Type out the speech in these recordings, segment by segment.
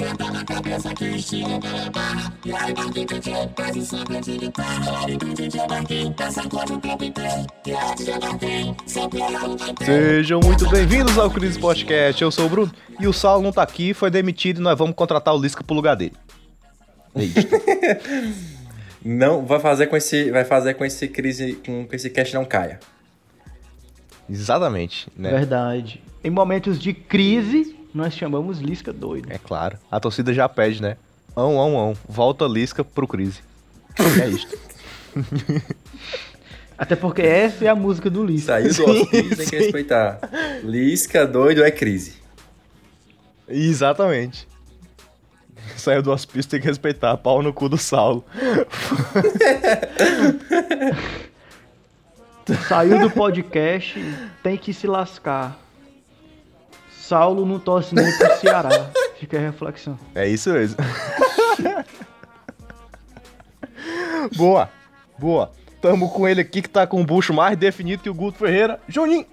Canta na cabeça que o estilo dela é barra. E aí, sempre de guitarra. Do DJ passa o tempo inteiro. E a DJ sempre vai ter. Sejam muito bem-vindos ao Cris Podcast. Eu sou o Bruno e o Saulo não tá aqui, foi demitido e nós vamos contratar o Lisca pro lugar dele. É isso. Não, vai fazer com esse, vai fazer com esse crise, com que esse cast não caia. Exatamente, né? Verdade. Em momentos de crise, nós chamamos Lisca doido. É claro. A torcida já pede, né? Ão, ão, ão. Volta Lisca pro Crise. É isto. Até porque essa é a música do Lisca. Saiu do hospício, tem que respeitar. Lisca doido é crise. Exatamente. Saiu do hospício, tem que respeitar. Pau no cu do Saulo. Saiu do podcast, tem que se lascar. Saulo não torce nem pro Ceará. Fica a reflexão. É isso mesmo. boa, boa. Tamo com ele aqui que tá com o bucho mais definido que o Guto Ferreira. Juninho.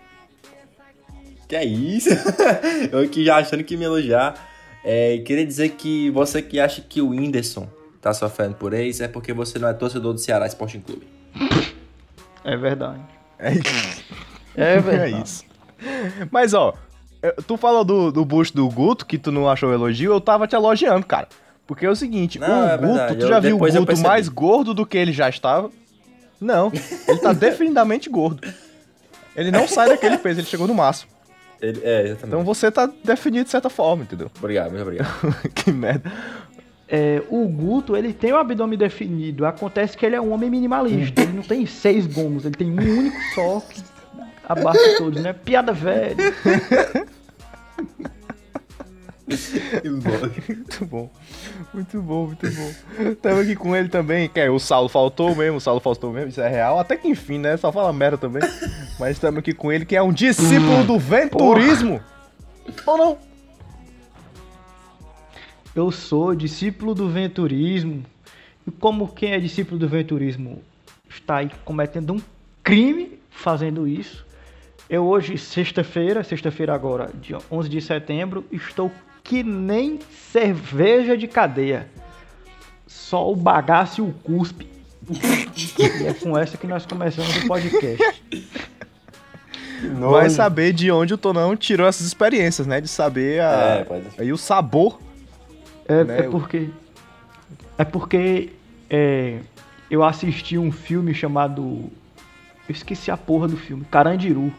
Que é isso? Eu aqui já achando que me elogiar. É, queria dizer que você que acha que o Whindersson tá sofrendo por ex é porque você não é torcedor do Ceará Sporting Clube. É verdade. É isso. É verdade. É isso. Mas, ó, tu falou do, do bucho do Guto, que tu não achou elogio, eu tava te elogiando, cara. Porque é o seguinte, Não, o é Guto, verdade, tu eu- já viu o eu Guto mais gordo do que ele já estava? Não, ele tá definitivamente gordo. Ele não sai daquele peso, ele chegou no máximo. Ele- é, exatamente. Então você tá definido de certa forma, entendeu? Obrigado, muito obrigado. que merda. É, o Guto, ele tem o abdômen definido. Acontece que ele é um homem minimalista. Ele não tem seis gomos, ele tem um único só que abarca todos, né? Piada velha. Muito bom. Muito bom, muito bom. Tamo aqui com ele também, que é o Saulo faltou mesmo, o Saulo faltou mesmo, isso é real. Até que enfim, né? Só fala merda também. Mas estamos aqui com ele, que é um discípulo do venturismo. Ou não? Eu sou discípulo do venturismo. E como quem é discípulo do venturismo está aí cometendo um crime fazendo isso, eu hoje, sexta-feira, sexta-feira agora, dia 11 de setembro, estou que nem cerveja de cadeia. Só o bagaço e o cuspe. e é com essa que nós começamos o podcast. Vai saber de onde o Tonão tirou essas experiências, né? De saber a... É, pode. aí o sabor. É, Né, é porque. É porque é, eu assisti um filme chamado. Eu esqueci a porra do filme. Carandiru.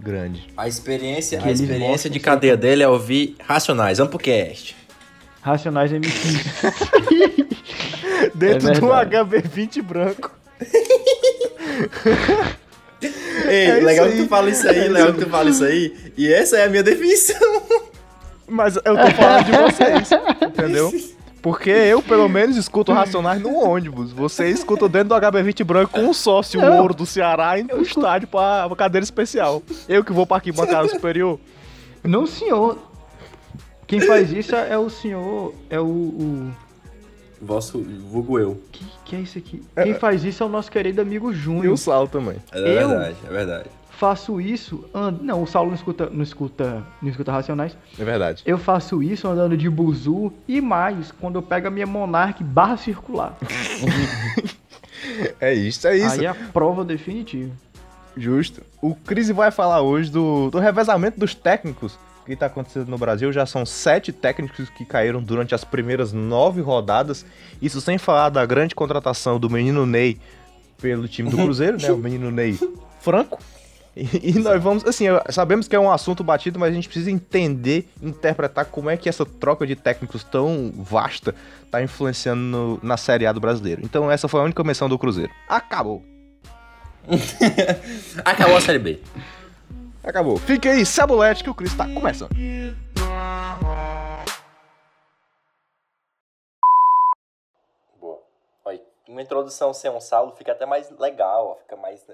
Grande. A experiência, Que a experiência de cadeia dele é ouvir Racionais. Vamos pro cast. Racionais MC. Dentro de um verdade. HB20 branco. Ei, É legal que tu fala isso aí, É legal isso que tu fala isso aí. E essa é a minha definição. Mas eu tô falando de vocês, entendeu? Porque eu, pelo menos, escuto Racionais no ônibus. Você escuta dentro do HB20 branco com um sócio, o Não. ouro do Ceará, indo pro estádio pra, cadeira especial. Eu que vou pra aqui bancada superior. Não, senhor. Quem faz isso é o senhor. É o. o- Vosso vulgo eu. que, que é isso aqui? Quem faz isso é o nosso querido amigo E Júnior. o Sal também. É Eu? verdade, é verdade. Faço isso. and- Não, o Saulo não escuta, não escuta. Não escuta Racionais. É verdade. Eu faço isso andando de buzu e mais quando eu pego a minha Monarch barra circular. É isso, é isso. Aí é a prova definitiva. Justo. O Cris vai falar hoje do, do revezamento dos técnicos que está acontecendo no Brasil. Já são sete técnicos que caíram durante as primeiras nove rodadas. Isso sem falar da grande contratação do menino Ney pelo time do Cruzeiro, né? O menino Ney Franco. E, e nós vamos, assim, sabemos que é um assunto batido, mas a gente precisa entender, interpretar como é que essa troca de técnicos tão vasta está influenciando no- na Série A do brasileiro. Então essa foi a única menção do Cruzeiro. Acabou. Acabou a série B. Acabou. Fique aí, Cebulete, que o Cris tá começando. Boa. Olha, uma introdução sem um Saulo fica até mais legal, ó, fica mais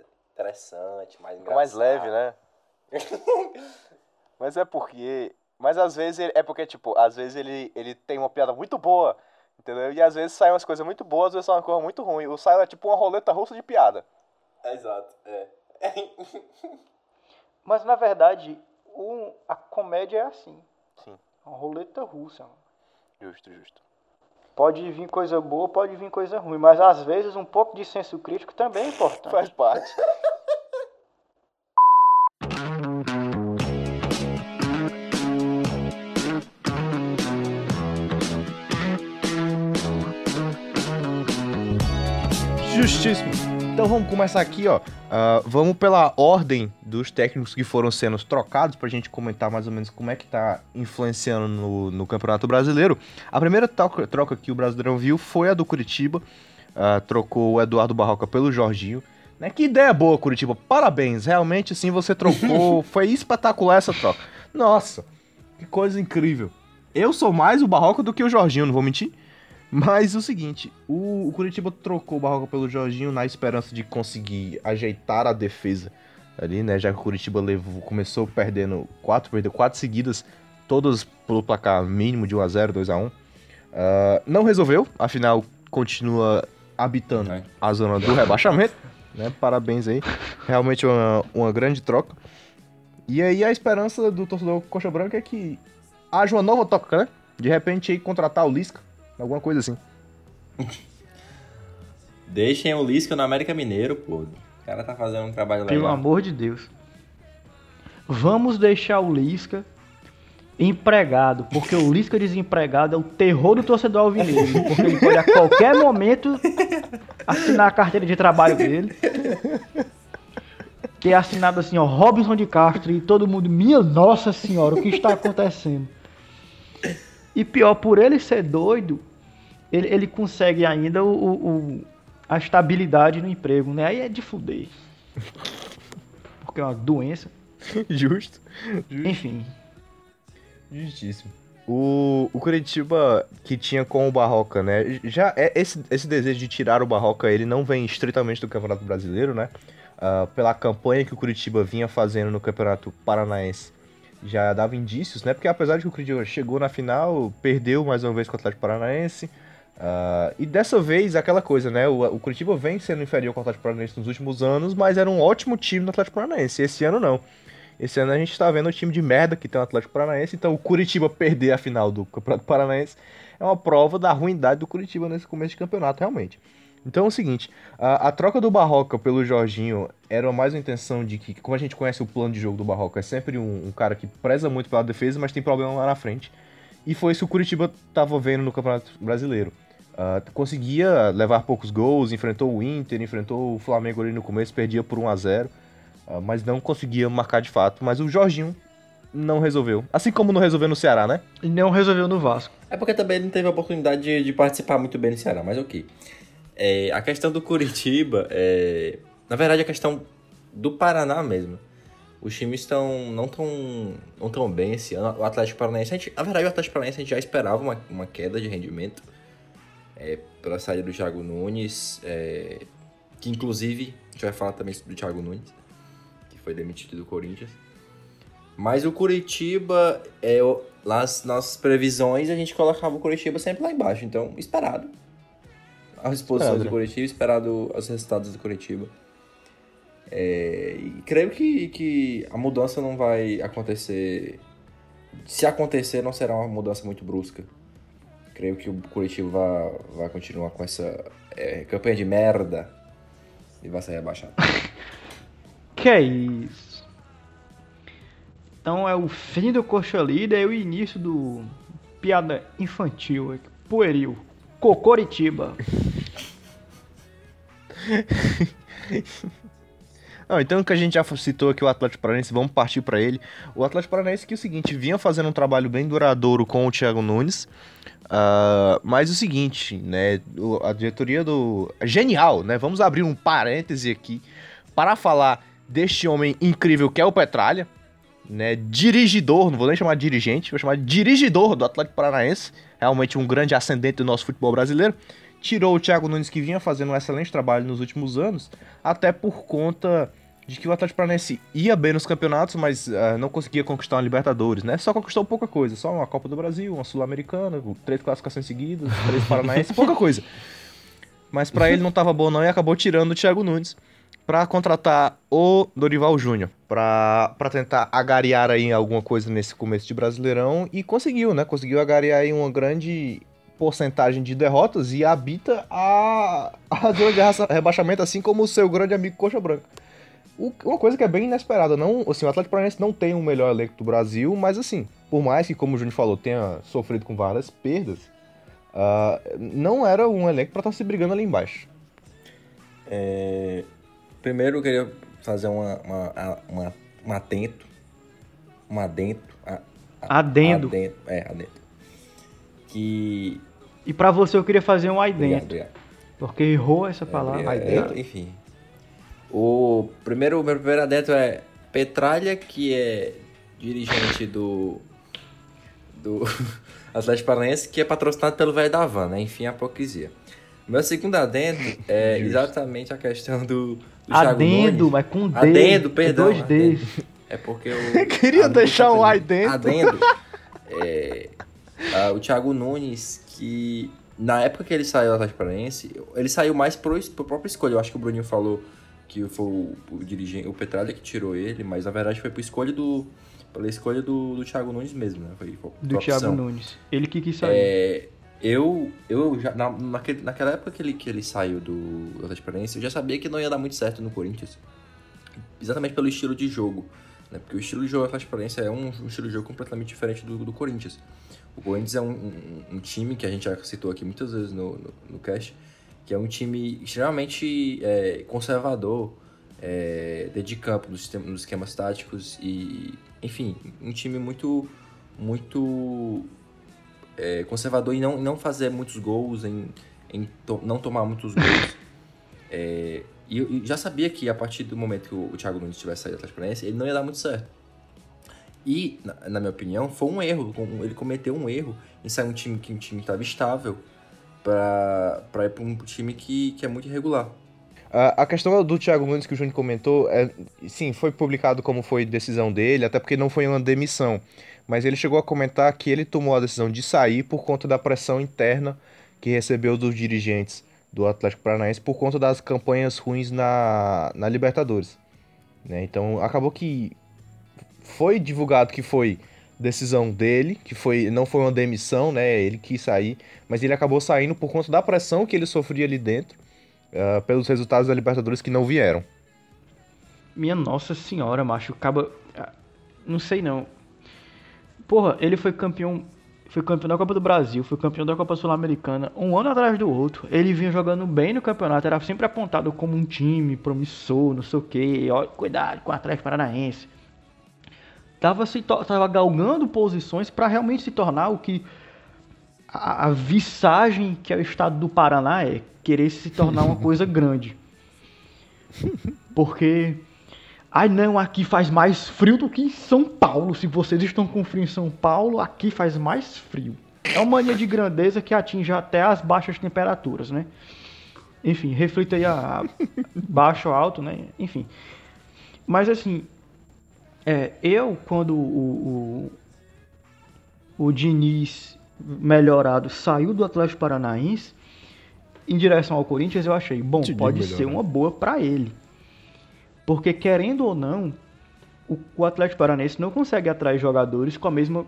interessante, mais Fica mais engraçado. leve, né? Mas é porque. Mas às vezes ele- é porque, tipo, às vezes ele, ele tem uma piada muito boa, entendeu? E às vezes saem umas coisas muito boas, às vezes sai uma coisa muito ruim. O Saio é tipo uma roleta russa de piada. Exato, é. Mas na verdade, o- a comédia é assim. Sim. Uma roleta russa. Justo, justo. Pode vir coisa boa, pode vir coisa ruim, mas às vezes um pouco de senso crítico também é importante. Faz parte. Justíssimo. Então vamos começar aqui, ó. Uh, vamos pela ordem dos técnicos que foram sendo trocados pra gente comentar mais ou menos como é que tá influenciando no, no Campeonato Brasileiro. A primeira troca, troca que o Brasileirão viu foi a do Curitiba. Uh, trocou o Eduardo Barroca pelo Jorginho. Né? Que ideia boa, Curitiba. Parabéns. Realmente, sim, você trocou. foi espetacular essa troca. Nossa, que coisa incrível. Eu sou mais o Barroca do que o Jorginho, não vou mentir. Mas o seguinte, o, o Curitiba trocou o Barroca pelo Jorginho na esperança de conseguir ajeitar a defesa ali, né? Já que o Curitiba levou, começou perdendo quatro, perdeu quatro seguidas, todas pelo placar mínimo de 1x0, 2x1. Uh, não resolveu, afinal continua habitando é. a zona do rebaixamento. Né? Parabéns aí. Realmente uma, uma grande troca. E aí a esperança do torcedor Coxa Branca é que haja uma nova troca, né? De repente aí contratar o Lisca Alguma coisa assim. Deixem o Lisca no América Mineiro, pô. O cara tá fazendo um trabalho legal. Pelo amor de Deus. Vamos deixar o Lisca empregado, porque o Lisca desempregado é o terror do torcedor alvinegro, porque ele pode a qualquer momento assinar a carteira de trabalho dele. Que é assinado assim, ó, Robinson de Castro e todo mundo, minha nossa senhora, o que está acontecendo? E pior, por ele ser doido, ele, ele consegue ainda o, o, a estabilidade no emprego, né? Aí é de fuder. Porque é uma doença. Justo. Justo. Enfim. Justíssimo. O, o Curitiba que tinha com o Barroca, né? Já é esse, esse desejo de tirar o Barroca, ele não vem estritamente do Campeonato Brasileiro, né? Uh, pela campanha que o Curitiba vinha fazendo no Campeonato Paranaense, já dava indícios, né? Porque apesar de que o Curitiba chegou na final, perdeu mais uma vez com o Atlético Paranaense, Uh, e dessa vez, aquela coisa, né? O, o Curitiba vem sendo inferior com o Atlético Paranaense nos últimos anos, mas era um ótimo time do Atlético Paranaense. Esse ano não. Esse ano a gente tá vendo o time de merda que tem o Atlético Paranaense, então o Curitiba perder a final do Campeonato Paranaense é uma prova da ruindade do Curitiba nesse começo de campeonato, realmente. Então é o seguinte, a, a, troca do Barroca pelo Jorginho era mais uma intenção de que, como a gente conhece o plano de jogo do Barroca, é sempre um, um cara que preza muito pela defesa, mas tem problema lá na frente. E foi isso que o Curitiba estava vendo no Campeonato Brasileiro. Uh, conseguia levar poucos gols, enfrentou o Inter, enfrentou o Flamengo ali no começo, perdia por 1 a 0 uh, ah, mas não conseguia marcar de fato. Mas o Jorginho não resolveu. Assim como não resolveu no Ceará, né? E não resolveu no Vasco. É porque também ele não teve a oportunidade de, de participar muito bem no Ceará, mas ok. É, a questão do Curitiba, é, na verdade a questão do Paraná mesmo os times estão não tão não tão bem esse ano. O Atlético Paranaense, a gente, na verdade, o Atlético Paranaense a gente já esperava uma, uma queda de rendimento é, pela saída do Thiago Nunes, é, que inclusive a gente vai falar também do Thiago Nunes, que foi demitido do Corinthians. Mas o Curitiba, é, nas nossas previsões, a gente colocava o Curitiba sempre lá embaixo, então esperado. As posições do? Curitiba, esperado os resultados do Curitiba. É, e creio que, que a mudança não vai acontecer. Se acontecer, não será uma mudança muito brusca. Creio que o Curitiba vai, vai continuar com essa é, campanha de merda e vai sair abaixado. que é isso? Então é o fim do Coxa Líder e o início do piada infantil, pueril. Cocoritiba. Não, então que a gente já citou aqui o Atlético Paranaense, vamos partir para ele. O Atlético Paranaense que é o seguinte, vinha fazendo um trabalho bem duradouro com o Thiago Nunes. Uh, mas o seguinte, né, a diretoria do genial, né? Vamos abrir um parêntese aqui para falar deste homem incrível que é o Petralha, né? Dirigidor, não vou nem chamar de dirigente, vou chamar de dirigidor do Atlético Paranaense, realmente um grande ascendente do nosso futebol brasileiro tirou o Thiago Nunes, que vinha fazendo um excelente trabalho nos últimos anos, até por conta de que o Atlético Paranaense ia bem nos campeonatos, mas uh, não conseguia conquistar uma Libertadores, né? Só conquistou pouca coisa, só uma Copa do Brasil, uma Sul-Americana, três classificações seguidas, três Paranaense, pouca coisa. Mas para ele não tava bom não e acabou tirando o Thiago Nunes. para contratar o Dorival Júnior, para tentar agariar aí alguma coisa nesse começo de Brasileirão e conseguiu, né? Conseguiu agariar aí uma grande porcentagem de derrotas e habita a, a zona de rebaixamento, assim como o seu grande amigo Coxa Branca. O, uma coisa que é bem inesperada, não, assim, o Atlético Paranaense não tem o melhor elenco do Brasil, mas assim, por mais que, como o Júnior falou, tenha sofrido com várias perdas, uh, não era um elenco para estar tá se brigando ali embaixo. É... Primeiro eu queria fazer uma, uma, uma, um atento, um adento. A, a, adendo. adendo. É, adendo. Que e para você eu queria fazer um aí dentro. Obrigado, obrigado. Porque errou essa palavra. aí dentro. Enfim. O primeiro, o meu primeiro adentro é Petralha, que é dirigente do. do Atlético Paranaense, que é patrocinado pelo velho da Van, né? Enfim, a hipocrisia. Meu segundo adendo é exatamente a questão do, do Adendo, mas com D. Adendo, perdão. Dois Ds. É porque eu. queria deixar um aí dentro. Adendo. É, o Thiago Nunes que na época que ele saiu do Atlético Paranaense, ele saiu mais pro, pro próprio escolha. Eu acho que o Bruninho falou que foi o, o dirigente, o Petralha que tirou ele, mas na verdade foi por escolha do pela escolha do, do Thiago Nunes mesmo, né? Foi, foi do Thiago Nunes. Ele que quis sair. É, eu, eu já, na, naquele, naquela época que ele, que ele saiu do Atlético Paranaense, eu já sabia que não ia dar muito certo no Corinthians. Exatamente pelo estilo de jogo. Né? Porque o estilo de jogo do Atlético Paranaense é um, um estilo de jogo completamente diferente do, do Corinthians. O Corinthians é um, um, um, time que a gente já citou aqui muitas vezes no, no, no cast, que é um time extremamente é, conservador, é, de campo, nos, esquemas táticos e, enfim, um time muito, muito é, conservador em não, não fazer muitos gols, em, em to, não tomar muitos gols. É, e eu já sabia que a partir do momento que o Thiago Nunes tivesse saído da Atlético ele não ia dar muito certo. E, na, na, minha opinião, foi um erro. Ele cometeu um erro em sair um time que um time estava estável para ir para um time que, que é muito irregular. A questão do Thiago Nunes que o Júnior comentou, é, sim, foi publicado como foi decisão dele, até porque não foi uma demissão. Mas ele chegou a comentar que ele tomou a decisão de sair por conta da pressão interna que recebeu dos dirigentes do Atlético Paranaense por conta das campanhas ruins na, na Libertadores. Né? Então acabou que foi divulgado que foi decisão dele, que foi não foi uma demissão, né? Ele quis sair, mas ele acabou saindo por conta da pressão que ele sofria ali dentro, uh, pelos resultados da Libertadores que não vieram. Minha nossa senhora, macho, acaba. Ah, não sei não. Porra, ele foi campeão. Foi campeão da Copa do Brasil, foi campeão da Copa Sul-Americana, um ano atrás do outro. Ele vinha jogando bem no campeonato, era sempre apontado como um time promissor, não sei o quê. Ó, cuidado com o Atlético Paranaense estava se tava galgando posições para realmente se tornar o que a, a visagem que é o estado do Paraná é querer se tornar uma coisa grande. Porque ai não, aqui faz mais frio do que em São Paulo. Se vocês estão com frio em São Paulo, aqui faz mais frio. É uma mania de grandeza que atinge até as baixas temperaturas, né? Enfim, reflita aí a, a baixo ou alto, né? Enfim. Mas assim, é, eu, quando o, o, o Diniz melhorado saiu do Atlético Paranaense em direção ao Corinthians, eu achei, bom, pode ser uma boa para ele. Porque querendo ou não, o, o Atlético Paranaense não consegue atrair jogadores com a mesma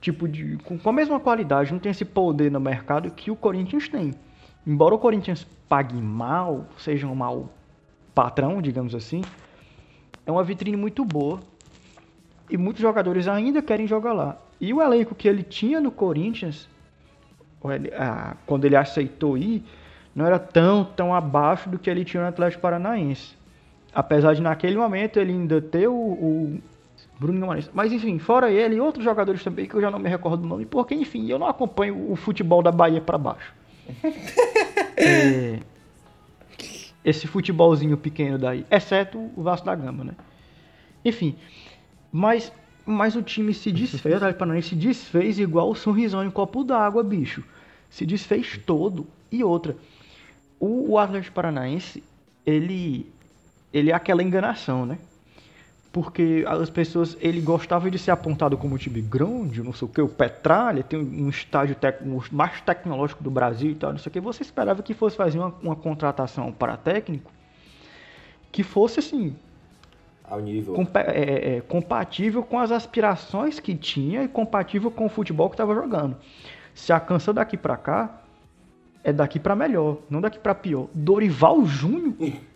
tipo de com, com a mesma qualidade, não tem esse poder no mercado que o Corinthians tem. Embora o Corinthians pague mal, seja um mau patrão, digamos assim, é uma vitrine muito boa e muitos jogadores ainda querem jogar lá. E o elenco que ele tinha no Corinthians, quando ele aceitou ir, não era tão, tão abaixo do que ele tinha no Atlético Paranaense. Apesar de naquele momento ele ainda ter o, o Bruno Guimarães. Mas enfim, fora ele, outros jogadores também que eu já não me recordo do nome, porque enfim, eu não acompanho o futebol da Bahia para baixo. é, esse futebolzinho pequeno daí, exceto o Vasco da Gama, né? Enfim, mas, mas o time se desfez, o Atlético Paranaense se desfez igual o sorrisão em copo d'água, bicho. Se desfez todo. E outra, o, o Atlético Paranaense, ele, ele é aquela enganação, né? Porque as pessoas ele gostava de ser apontado como um time grande, não sei o que, o Petralha tem um estágio técnico mais tecnológico do Brasil e tal, não sei o que. Você esperava que fosse fazer uma, uma contratação para técnico que fosse assim, Ao nível. compa- é, é, compatível com as aspirações que tinha e compatível com o futebol que estava jogando. Se alcança daqui pra cá, é daqui pra melhor, não daqui pra pior. Dorival Júnior?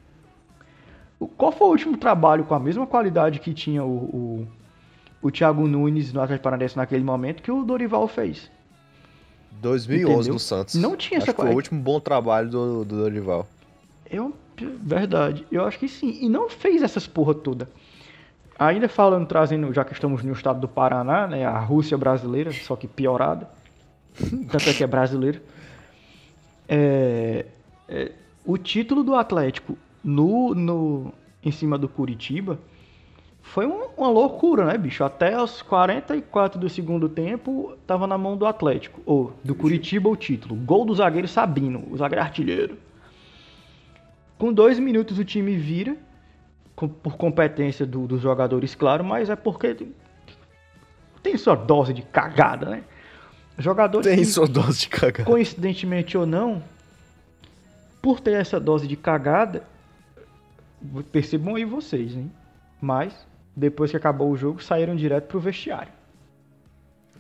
Qual foi o último trabalho com a mesma qualidade que tinha o, o, o Thiago Nunes no Atlético Paranaense naquele momento que o Dorival fez? 2011 Entendeu? no Santos. Não tinha Acho essa que foi o último bom trabalho do, do Dorival. Eu, verdade, eu acho que sim. E não fez essas porra toda. Ainda falando, trazendo, já que estamos no estado do Paraná, né, a Rússia brasileira, só que piorada. Tanto é que é brasileira. É, é, o título do Atlético no, no, em cima do Curitiba foi um- uma loucura, né, bicho? Até os 44 do segundo tempo tava na mão do Atlético. Ou do Curitiba o título. Gol do zagueiro Sabino, o zagueiro artilheiro. Com dois minutos o time vira, com- por competência do- dos jogadores, claro, mas é porque tem sua dose de cagada, né? Jogadores Tem que, sua dose de cagar. coincidentemente ou não, por ter essa dose de cagada, percebam aí vocês, hein? Mas, depois que acabou o jogo, saíram direto pro vestiário.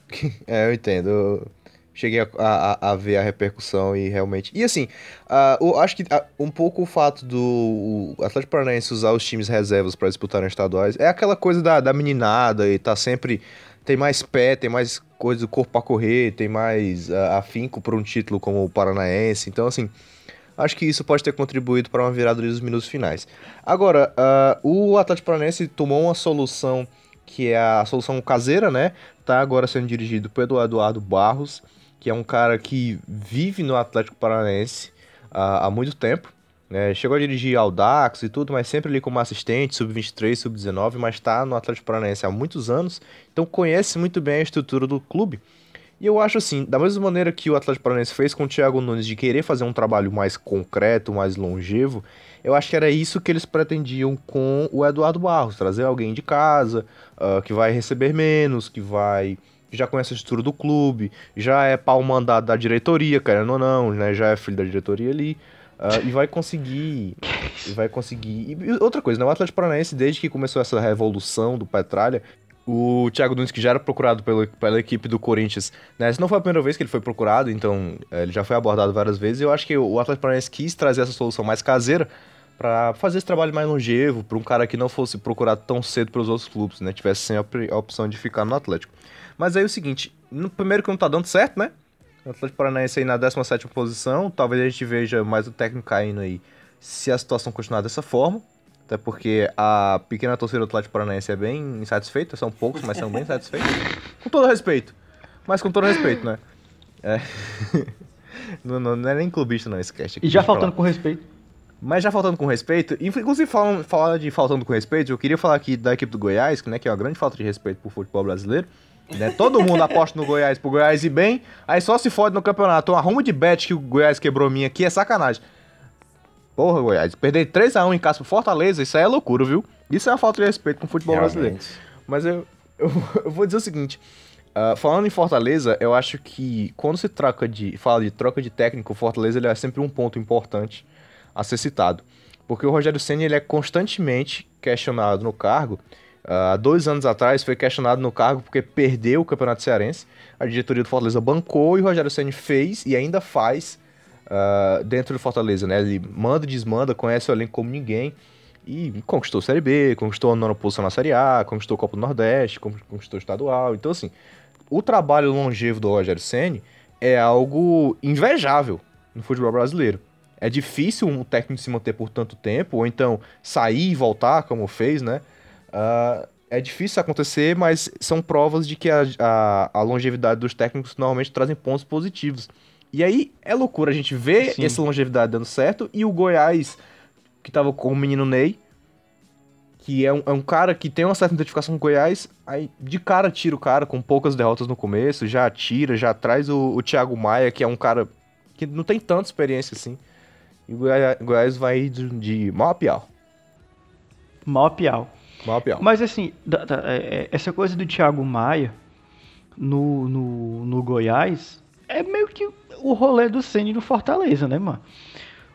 É, eu entendo. Eu cheguei a, a- a ver a repercussão e realmente. E assim, ah, eu acho que ah, um pouco o fato do o Atlético Paranaense usar os times reservas para disputarem estaduais é aquela coisa da, da meninada e tá sempre. Tem mais pé, tem mais coisa do corpo pra correr, tem mais ah, afinco para um título como o Paranaense. Então, assim. Acho que isso pode ter contribuído para uma virada dos minutos finais. Agora, ah, o Atlético Paranaense tomou uma solução que é a solução caseira, né? Tá agora sendo dirigido pelo Eduardo Barros, que é um cara que vive no Atlético Paranaense ah, há muito tempo. né? Chegou a dirigir Audax e tudo, mas sempre ali como assistente, sub-23, sub-19, mas está no Atlético Paranaense há muitos anos, então conhece muito bem a estrutura do clube. E eu acho assim, da mesma maneira que o Atlético Paranaense fez com o Thiago Nunes de querer fazer um trabalho mais concreto, mais longevo, eu acho que era isso que eles pretendiam com o Eduardo Barros, trazer alguém de casa, ah, que vai receber menos, que vai já conhece a estrutura do clube, já é pau mandado da diretoria, querendo ou não, né, já é filho da diretoria ali, ah, e vai conseguir, e vai conseguir. E outra coisa, né, o Atlético Paranaense desde que começou essa revolução do Petralha, o Thiago Nunes, que já era procurado pelo, pela equipe do Corinthians, né? Essa não foi a primeira vez que ele foi procurado, então é, ele já foi abordado várias vezes. E eu acho que o Atlético Paranaense quis trazer essa solução mais caseira para fazer esse trabalho mais longevo, para um cara que não fosse procurado tão cedo pelos outros clubes, né? Tivesse sempre a opção de ficar no Atlético. Mas aí é o seguinte, no primeiro que não tá dando certo, né? O Atlético Paranaense aí na 17ª posição, talvez a gente veja mais o técnico caindo aí se a situação continuar dessa forma. Até porque a pequena torcida do Atlético Paranaense é bem insatisfeita, são poucos, mas são bem insatisfeitos. Com todo respeito. Mas com todo respeito, né? É. não, não, não é nem clubista não esse cast aqui. E já faltando com respeito, Mas já faltando com respeito, inclusive falando, falar de faltando com respeito, eu queria falar aqui da equipe do Goiás, que, né, que é uma grande falta de respeito pro futebol brasileiro. Né? Todo mundo aposta no Goiás pro Goiás ir bem, aí só se fode no campeonato. Uma arruma de bet que o Goiás quebrou minha aqui é sacanagem. Porra, Goiás, perder 3x1 em casa pro Fortaleza, isso aí é loucura, viu? Isso é uma falta de respeito com o futebol brasileiro. Realmente. Mas eu, eu, eu vou dizer o seguinte. ah, falando em Fortaleza, eu acho que quando se troca de. fala de troca de técnico, o Fortaleza ele é sempre um ponto importante a ser citado. Porque o Rogério Senna ele é constantemente questionado no cargo. Há dois anos atrás foi questionado no cargo porque perdeu o Campeonato Cearense. A diretoria do Fortaleza bancou e o Rogério Senna fez e ainda faz ah, dentro do Fortaleza, né? Ele manda desmanda, conhece o elenco como ninguém. E conquistou a Série B, conquistou a nona posição na Série A, conquistou a Copa do Nordeste, con- conquistou o estadual. Então, assim, o trabalho longevo do Rogério Ceni é algo invejável no futebol brasileiro. É difícil um técnico se manter por tanto tempo, ou então sair e voltar, como fez, né? Ah, é difícil acontecer, mas são provas de que a, a, a longevidade dos técnicos normalmente trazem pontos positivos. E aí é loucura a gente ver Sim. essa longevidade dando certo e o Goiás, que tava com o menino Ney, que é um, é um cara que tem uma certa identificação com o Goiás, aí de cara tira o cara com poucas derrotas no começo, já tira, já traz o, o Thiago Maia, que é um cara que não tem tanta experiência assim. E o Goiás, Goiás vai de, de mal a pior. mal piau. Mal a pior. Mas assim, da- da- é- é- essa coisa do Thiago Maia no, no, no Goiás é meio que o rolê do Ceni no Fortaleza, né, mano?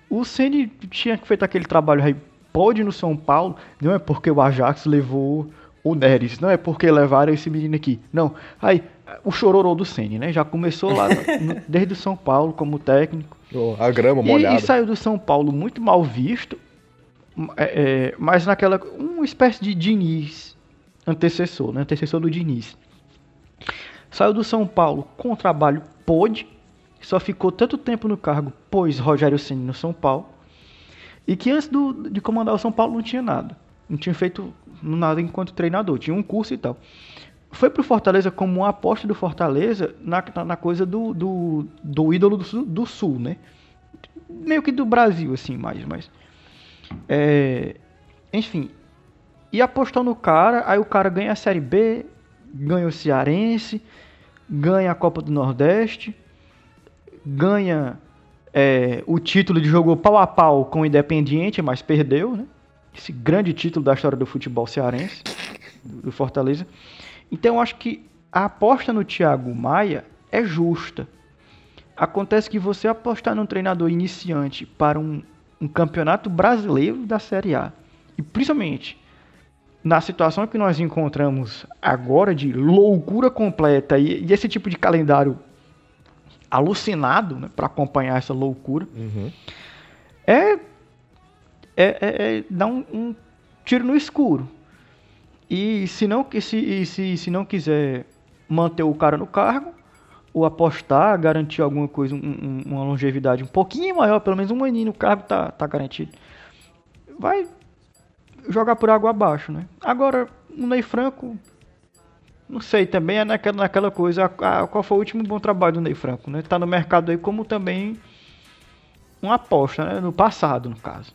O Ceni tinha feito aquele trabalho aí pode no São Paulo, não é porque o Ajax levou o Neres, não é porque levaram esse menino aqui. Não. Aí, o chororô do Ceni, né? Já começou lá no, desde o São Paulo como técnico. Oh, a grama molhada. E, e, saiu do São Paulo muito mal visto, é, é, mas naquela. uma espécie de Diniz antecessor, né? Antecessor do Diniz. Saiu do São Paulo com trabalho pôde, só ficou tanto tempo no cargo, pois Rogério Ceni no São Paulo, e que antes do, de comandar o São Paulo não tinha nada. Não tinha feito nada enquanto treinador, tinha um curso e tal. Foi pro Fortaleza como uma aposta do Fortaleza na, na, na coisa do, do, do ídolo do, do, Sul, né? Meio que do Brasil, assim, mais, mas... É, enfim, e apostou no cara, aí o cara ganha a Série B, ganha o Cearense, ganha a Copa do Nordeste, ganha é, o título de jogo pau a pau com o Independiente, mas perdeu, né? Esse grande título da história do futebol cearense, do Fortaleza. Então acho que a aposta no Thiago Maia é justa. Acontece que você apostar num treinador iniciante para um, um campeonato brasileiro da Série A, e principalmente na situação que nós encontramos agora de loucura completa e, e esse tipo de calendário alucinado né, para acompanhar essa loucura, uhum. é, é, é, é, dar um, um, tiro no escuro. E se não, se, se, se não quiser manter o cara no cargo, ou apostar, garantir alguma coisa, um, uma longevidade um pouquinho maior, pelo menos um aninho no cargo tá, tá garantido. Vai jogar por água abaixo, né? Agora, o Ney Franco, não sei, também é naquela, naquela coisa, a, a, qual foi o último bom trabalho do Ney Franco, né? Tá no mercado aí como também uma aposta, né? No passado, no caso.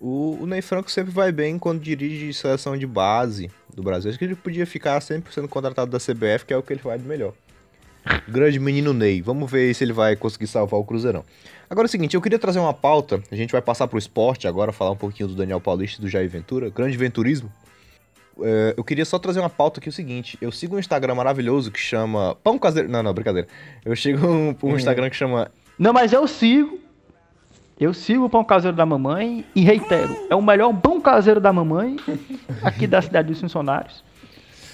O, o Ney Franco sempre vai bem quando dirige seleção de base do Brasil. Acho que ele podia ficar sempre sendo contratado da CBF, que é o que ele faz de melhor. Grande menino Ney. Vamos ver se ele vai conseguir salvar o Cruzeirão. Agora é o seguinte, eu queria trazer uma pauta. A gente vai passar pro esporte agora, falar um pouquinho do Daniel Paulista e do Jair Ventura. Grande venturismo. É, eu queria só trazer uma pauta aqui, o seguinte. Eu sigo um Instagram maravilhoso que chama... Pão Caseiro... Não, não, brincadeira. Eu sigo um, um Instagram que chama... Não, mas eu sigo. Eu sigo o pão caseiro da mamãe e reitero, é o melhor pão caseiro da mamãe aqui da cidade dos funcionários.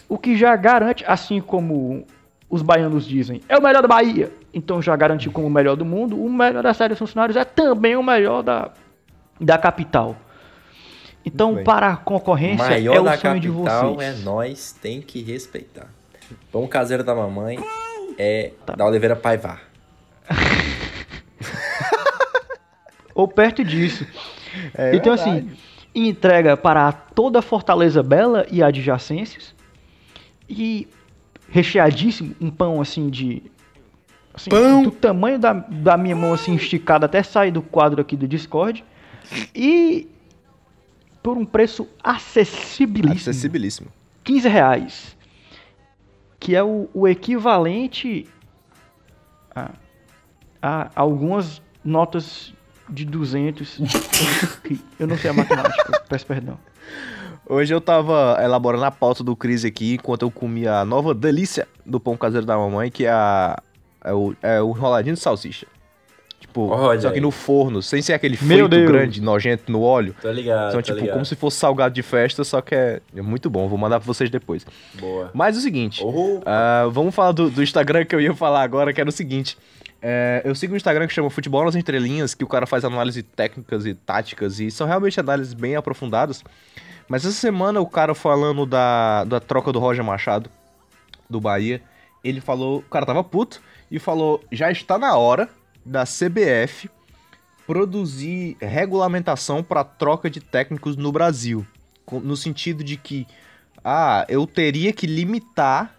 O que já garante, assim como os baianos dizem, é o melhor da Bahia, então já garantiu como o melhor do mundo, o melhor da série dos funcionários é também o melhor da, da capital. Então, para a concorrência, Maior é o sonho capital de vocês. é nós, tem que respeitar. Pão caseiro da mamãe é tá. da Oliveira Paivar. Ou perto disso. É então, assim, verdade. assim, entrega para toda a Fortaleza Bela e adjacências. E recheadíssimo, um pão assim de. Assim, pão! Do tamanho da, da minha mão assim esticada até sair do quadro aqui do Discord. E por um preço acessibilíssimo. Acessibilíssimo. 15 reais. Que é o, o equivalente a, a algumas notas de 200. eu não sei a matemática, peço perdão. Hoje eu tava elaborando a pauta do Cris aqui, enquanto eu comia a nova delícia do pão caseiro da mamãe, que é, a, é, o, é o enroladinho de salsicha. Tipo, Olha só que no forno, sem ser aquele frito grande, nojento no óleo. Tô ligado, Então, tipo, ligado. como se fosse salgado de festa, só que é, é muito bom. Vou mandar pra vocês depois. Boa. Mas é o seguinte, uh, vamos falar do, do, Instagram que eu ia falar agora, que era o seguinte. É, eu sigo um Instagram que chama Futebol nas Entrelinhas, que o cara faz análise técnicas e táticas, e são realmente análises bem aprofundadas. Mas essa semana o cara falando da, da troca do Roger Machado do Bahia, ele falou, o cara tava puto e falou: "Já está na hora da CBF produzir regulamentação para troca de técnicos no Brasil, no sentido de que ah, eu teria que limitar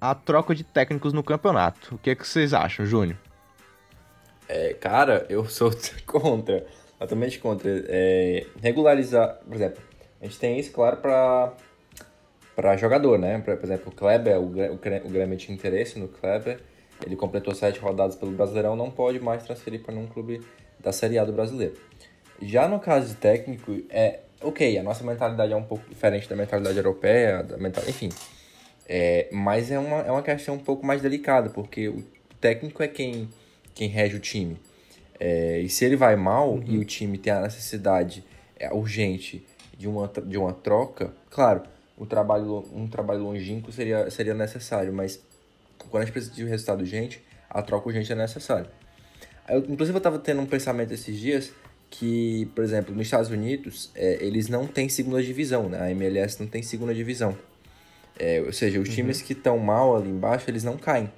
a troca de técnicos no campeonato. O que é que vocês acham, Júnior? É, cara, eu sou contra, totalmente contra. É, regularizar, por exemplo, a gente tem isso, claro, para para jogador, né? Por exemplo, o Kleber, o, o Grêmio tinha interesse no Kleber, ele completou sete rodadas pelo Brasileirão, não pode mais transferir para um clube da Série A do Brasileiro. Já no caso de técnico, é ok, a nossa mentalidade é um pouco diferente da mentalidade europeia, da mental, enfim. É, mas é uma, é uma questão um pouco mais delicada, porque o técnico é quem, quem rege o time. É, e se ele vai mal uhum. e o time tem a necessidade é urgente de uma, de uma troca, claro, um trabalho, um trabalho longínquo seria, seria necessário, mas quando a gente precisa de um resultado urgente, a troca urgente é necessária. Eu, inclusive, eu estava tendo um pensamento esses dias que, por exemplo, nos Estados Unidos, é, eles não têm segunda divisão, né? A MLS não tem segunda divisão. É, ou seja, os uhum. times que estão mal ali embaixo, eles não caem.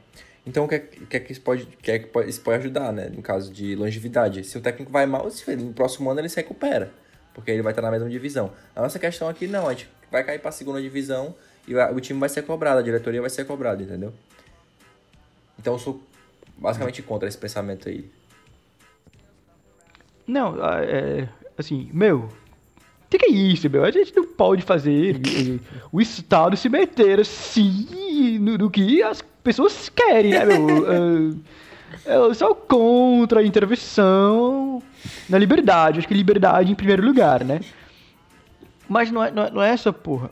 Então, o que é que, é que, isso, pode, que é que pode, isso pode ajudar, né? No caso de longevidade. Se o técnico vai mal, no próximo ano ele se recupera. Porque ele vai estar na mesma divisão. A nossa questão aqui, não. A gente vai cair para a segunda divisão e o time vai ser cobrado, a diretoria vai ser cobrada, entendeu? Então, eu sou basicamente contra esse pensamento aí. Não, é, assim, meu, que que é isso, meu? A gente não pode fazer o Estado se meter assim no, no que as pessoas querem, né, meu? É, eu sou contra a intervenção na liberdade. Acho que liberdade em primeiro lugar, né? Mas não é, não é, não é essa porra.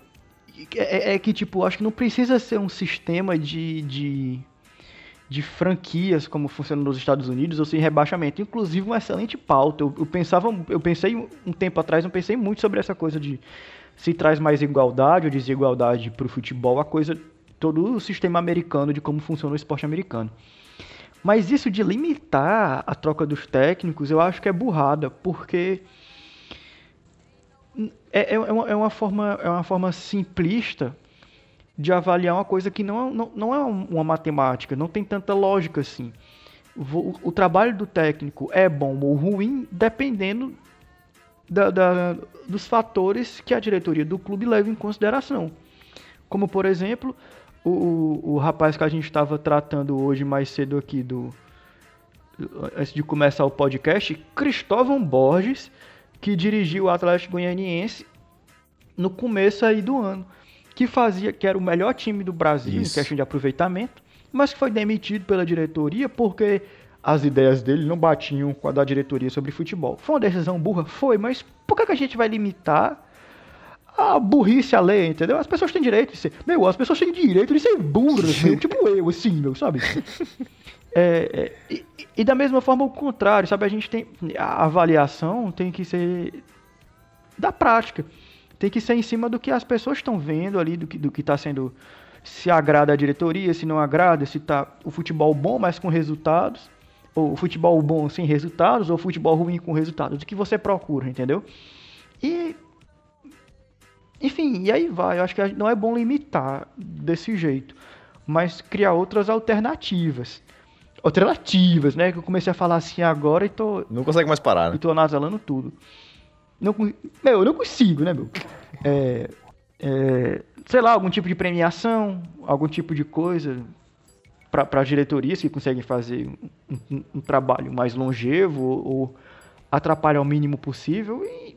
É, é, que, tipo, acho que não precisa ser um sistema de, de de franquias como funciona nos Estados Unidos ou sem rebaixamento. Inclusive, uma excelente pauta. Eu, eu, pensava, eu pensei um tempo atrás, não pensei muito sobre essa coisa de se traz mais igualdade ou desigualdade para o futebol, a coisa, todo o sistema americano de como funciona o esporte americano. Mas isso de limitar a troca dos técnicos, eu acho que é burrada, porque é, é, uma, é uma, forma, é uma forma simplista de avaliar uma coisa que não, não, não é uma matemática, não tem tanta lógica assim. O, o trabalho do técnico é bom ou ruim dependendo da, da, dos fatores que a diretoria do clube leva em consideração. Como, por exemplo, o, o rapaz que a gente estava tratando hoje mais cedo aqui do antes de começar o podcast, Cristóvão Borges, que dirigiu o Atlético Goianiense no começo aí do ano que fazia, que era o melhor time do Brasil Isso. em questão de aproveitamento, mas que foi demitido pela diretoria porque as ideias dele não batiam com a da diretoria sobre futebol. Foi uma decisão burra? Foi, mas por que, que a gente vai limitar a burrice a lei, entendeu? As pessoas têm direito de ser. Meu, as pessoas têm direito de ser burras, meu, tipo eu, assim, meu, sabe? É, é, e, e, da mesma forma o contrário, sabe? A gente tem. A avaliação tem que ser da prática tem que ser em cima do que as pessoas estão vendo ali, do que do está sendo. Se agrada a diretoria, se não agrada, se está o futebol bom, mas com resultados, ou o futebol bom sem resultados, ou o futebol ruim com resultados. O que você procura, entendeu? E. Enfim, e aí vai. Eu acho que não é bom limitar desse jeito, mas criar outras alternativas alternativas, né? Que eu comecei a falar assim agora e tô. Não consegue mais parar, né? E tô nasalando tudo. Não, meu, eu não consigo, né, meu? É, é, sei lá, algum tipo de premiação, algum tipo de coisa para diretorias que conseguem fazer um, um, um, trabalho mais longevo ou atrapalhar o mínimo possível e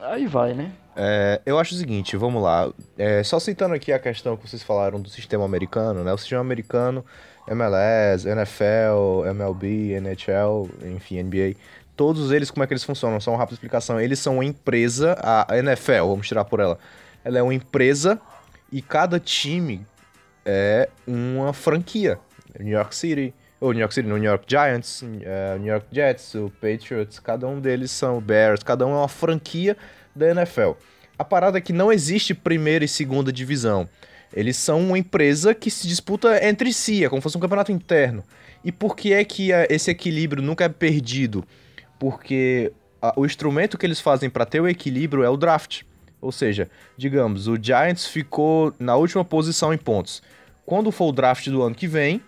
aí vai, né? É, eu acho o seguinte, vamos lá. É, só citando aqui a questão que vocês falaram do sistema americano, né? O sistema americano, MLS, NFL, MLB, NHL, enfim, NBA, todos eles, como é que eles funcionam? Só uma rápida explicação. Eles são uma empresa, a NFL, vamos tirar por ela. Ela é uma empresa e cada time é uma franquia. New York City, ou New York City, New York Giants, uh, New York Jets, o Patriots, cada um deles são Bears, cada um é uma franquia da NFL. A parada é que não existe primeira e segunda divisão. Eles são uma empresa que se disputa entre si, é como se fosse um campeonato interno. E por que é que eh, esse equilíbrio nunca é perdido? Porque a, o instrumento que eles fazem para ter o equilíbrio é o draft. Ou seja, digamos, o Giants ficou na última posição em pontos. Quando for o draft do ano que vem,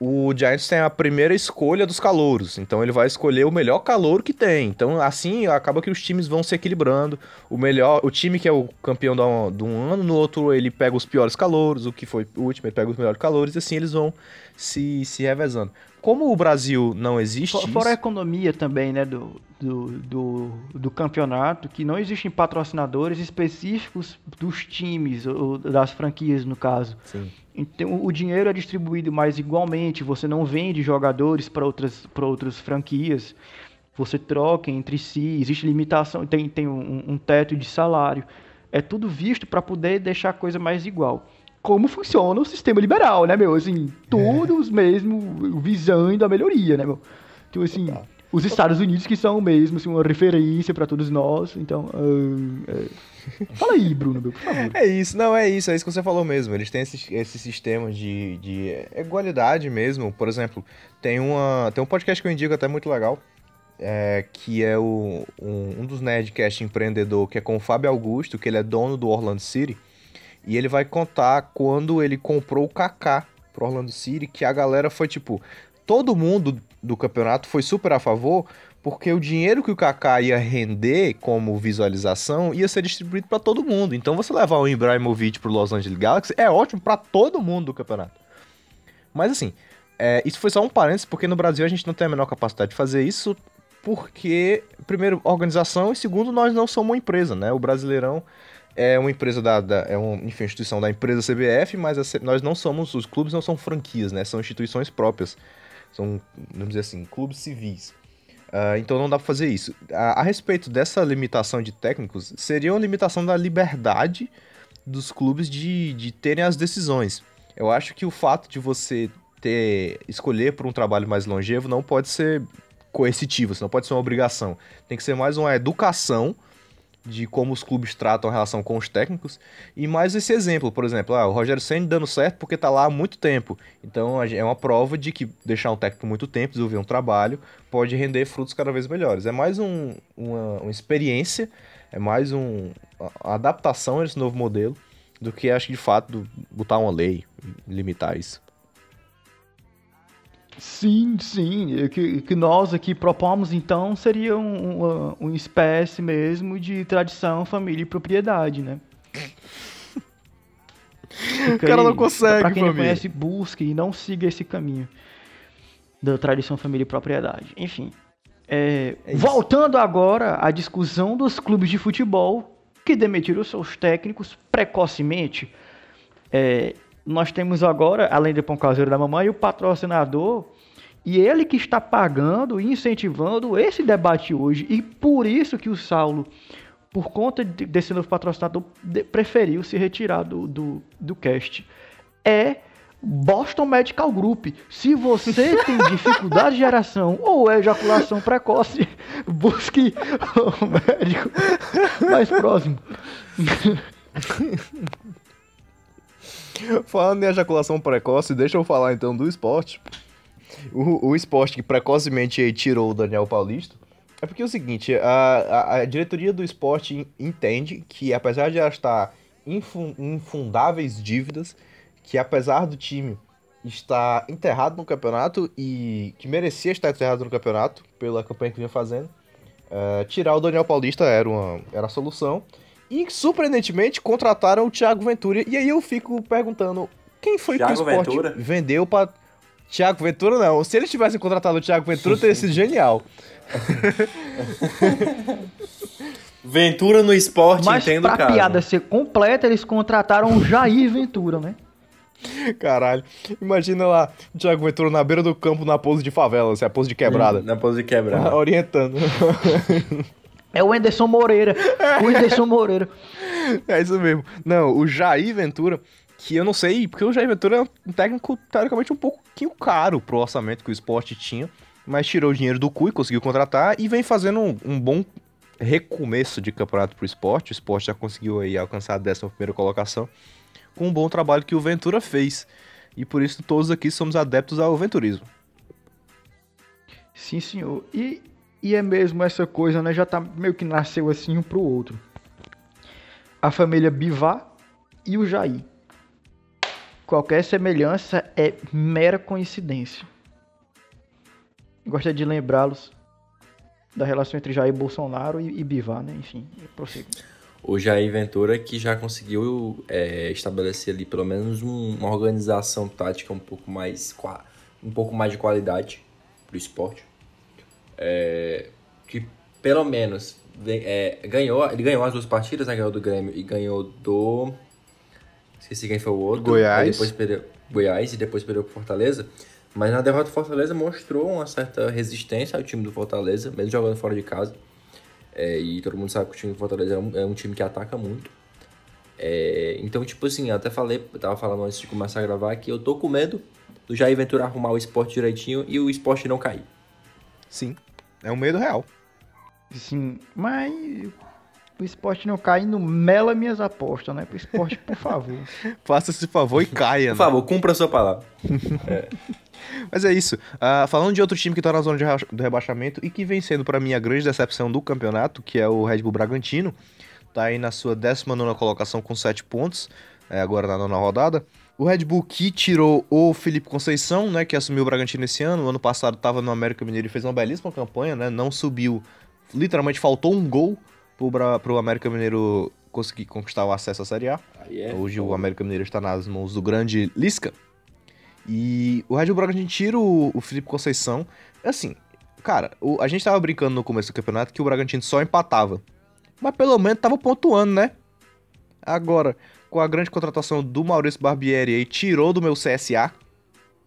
o Giants tem a primeira escolha dos calouros, então ele vai escolher o melhor calouro que tem. Então assim acaba que os times vão se equilibrando. O melhor, o time que é o campeão de um ano, no outro ele pega os piores calouros, o que foi o último ele pega os melhores calouros e assim eles vão se, se revezando como o Brasil não existe. Fora, fora a economia também, né, do, do, do, do, campeonato, que não existem patrocinadores específicos dos times, ou das franquias, no caso. Sim. Então, o dinheiro é distribuído mais igualmente, você não vende jogadores para outras, outras franquias, você troca entre si, existe limitação, tem, tem um, um teto de salário. É tudo visto para poder deixar a coisa mais igual como funciona o sistema liberal, né, meu? Assim, todos é. mesmo visando a melhoria, né, meu? Então, assim, os Estados Unidos que são mesmo assim, uma referência para todos nós. Então, uh, fala aí, Bruno, por favor. É isso, não, é isso, é isso que você falou mesmo. Eles têm esse, esse sistema de, de igualdade mesmo. Por exemplo, tem, uma, tem um podcast que eu indico até muito legal, é, que é o, um, um dos Nerdcast empreendedor, que é com o Fábio Augusto, que ele é dono do Orlando City. E ele vai contar quando ele comprou o Kaká pro Orlando City, que a galera foi tipo, todo mundo do campeonato foi super a favor, porque o dinheiro que o Kaká ia render como visualização ia ser distribuído para todo mundo. Então você levar o Ibrahimovic pro Los Angeles Galaxy é ótimo para todo mundo do campeonato. Mas assim, é, isso foi só um parênteses, porque no Brasil a gente não tem a menor capacidade de fazer isso, porque, primeiro, organização, e segundo, nós não somos uma empresa, né? O Brasileirão é uma empresa da, da é uma instituição da empresa CBF, mas a, nós não somos, os clubes não são franquias, né? São instituições próprias. São, vamos dizer assim, clubes civis. Uh, então não dá pra fazer isso. A, a, respeito dessa limitação de técnicos, seria uma limitação da liberdade dos clubes de, de terem as decisões. Eu acho que o fato de você ter escolher por um trabalho mais longevo não pode ser coercitivo, não pode ser uma obrigação. Tem que ser mais uma educação de como os clubes tratam a relação com os técnicos. E mais esse exemplo, por exemplo, ah, o Rogério Senna dando certo porque está lá há muito tempo. Então é uma prova de que deixar um técnico muito tempo, desenvolver um trabalho, pode render frutos cada vez melhores. É mais um, uma, uma experiência, é mais um, uma adaptação a esse novo modelo do que acho que de fato botar uma lei, limitar isso. Sim, sim. Que, que nós aqui propomos, então, seria um, uma, uma espécie mesmo de tradição, família e propriedade, né? o cara aí, não consegue, Pra quem família. não conhece, busque e não siga esse caminho da tradição, família e propriedade. Enfim. É, é voltando agora à discussão dos clubes de futebol que demitiram seus técnicos precocemente. É, nós temos agora, além do pão caseiro da mamãe, o patrocinador e ele que está pagando e incentivando esse debate hoje. E por isso que o Saulo, por conta desse novo patrocinador, preferiu se retirar do, do, do cast. É Boston Medical Group. Se você tem dificuldade de geração ou ejaculação precoce, busque o médico mais próximo. Falando em ejaculação precoce, deixa eu falar então do esporte. O, o esporte que precocemente tirou o Daniel Paulista. É porque é o seguinte, a, a, a diretoria do esporte entende que apesar de ela estar infundáveis dívidas, que apesar do time estar enterrado no campeonato e que merecia estar enterrado no campeonato pela campanha que vinha fazendo, uh, tirar o Daniel Paulista era, uma, era a solução. E, surpreendentemente, contrataram o Thiago Ventura. E aí eu fico perguntando, quem foi Thiago que o Sport Ventura? vendeu para Thiago Ventura não. Se eles tivessem contratado o Thiago Ventura, teria sido genial. Ventura no esporte, Mas entendo, pra piada ser completa, eles contrataram o Jair Ventura, né? Caralho. Imagina lá o Thiago Ventura na beira do campo na pose de favela, assim, a pose de quebrada. Na pose de quebrada. Orientando. É o Anderson Moreira. O Anderson Moreira. É isso mesmo. Não, o Jair Ventura, que eu não sei, porque o Jair Ventura é um técnico, teoricamente, um pouquinho caro pro orçamento que o esporte tinha, mas tirou o dinheiro do cu e conseguiu contratar e vem fazendo um, um bom recomeço de campeonato pro esporte. O esporte já conseguiu aí alcançar a 11 primeira colocação com um bom trabalho que o Ventura fez. E por isso todos aqui somos adeptos ao venturismo. Sim, senhor. E e é mesmo essa coisa, né? Já tá meio que nasceu assim um pro outro. A família Bivar e o Jair. Qualquer semelhança é mera coincidência. Gostaria de lembrá-los da relação entre Jair Bolsonaro e, e Bivar, né? Enfim, prossigo. O Jair Ventura que já conseguiu é, estabelecer ali pelo menos um, uma organização tática um pouco mais um pouco mais de qualidade para o esporte é, que pelo menos é, ganhou, ele ganhou as duas partidas, né? Ganhou do Grêmio e ganhou do. Esqueci quem foi o outro. Goiás. depois perdeu, Goiás e depois perdeu pro Fortaleza. Mas na derrota do Fortaleza mostrou uma certa resistência ao time do Fortaleza, mesmo jogando fora de casa. É, e todo mundo sabe que o time do Fortaleza é um, é um time que ataca muito. É, então, tipo assim, até falei, eu tava falando antes de começar a gravar que eu tô com medo do Jair Ventura arrumar o esporte direitinho e o esporte não cair. Sim. É um medo real. Sim, mas o esporte não cai no mela minhas apostas, né? Pro esporte, por favor. Faça esse favor e caia. Por favor, cumpra a sua palavra. Mas é isso. Ah, falando de outro time que tá na zona de reba- do rebaixamento e que vem sendo pra mim a grande decepção do campeonato, que é o Red Bull Bragantino, tá aí na sua 19 colocação com 7 pontos, é, agora na nona rodada. O Red Bull que tirou o Felipe Conceição, né, que assumiu o Bragantino esse ano. O ano passado tava no América Mineiro e fez uma belíssima campanha, né? Não subiu, literalmente faltou um gol pro, Bra- pro América Mineiro conseguir conquistar o acesso à Série A. Aí é Hoje o. América Mineiro está nas mãos do grande Lisca. E o Red Bull Bragantino tira o, o Felipe Conceição. Assim, cara, o- a gente tava brincando no começo do campeonato que o Bragantino só empatava. Mas pelo menos tava pontuando, né? Agora, com a grande contratação do Maurício Barbieri aí, tirou do meu CSA.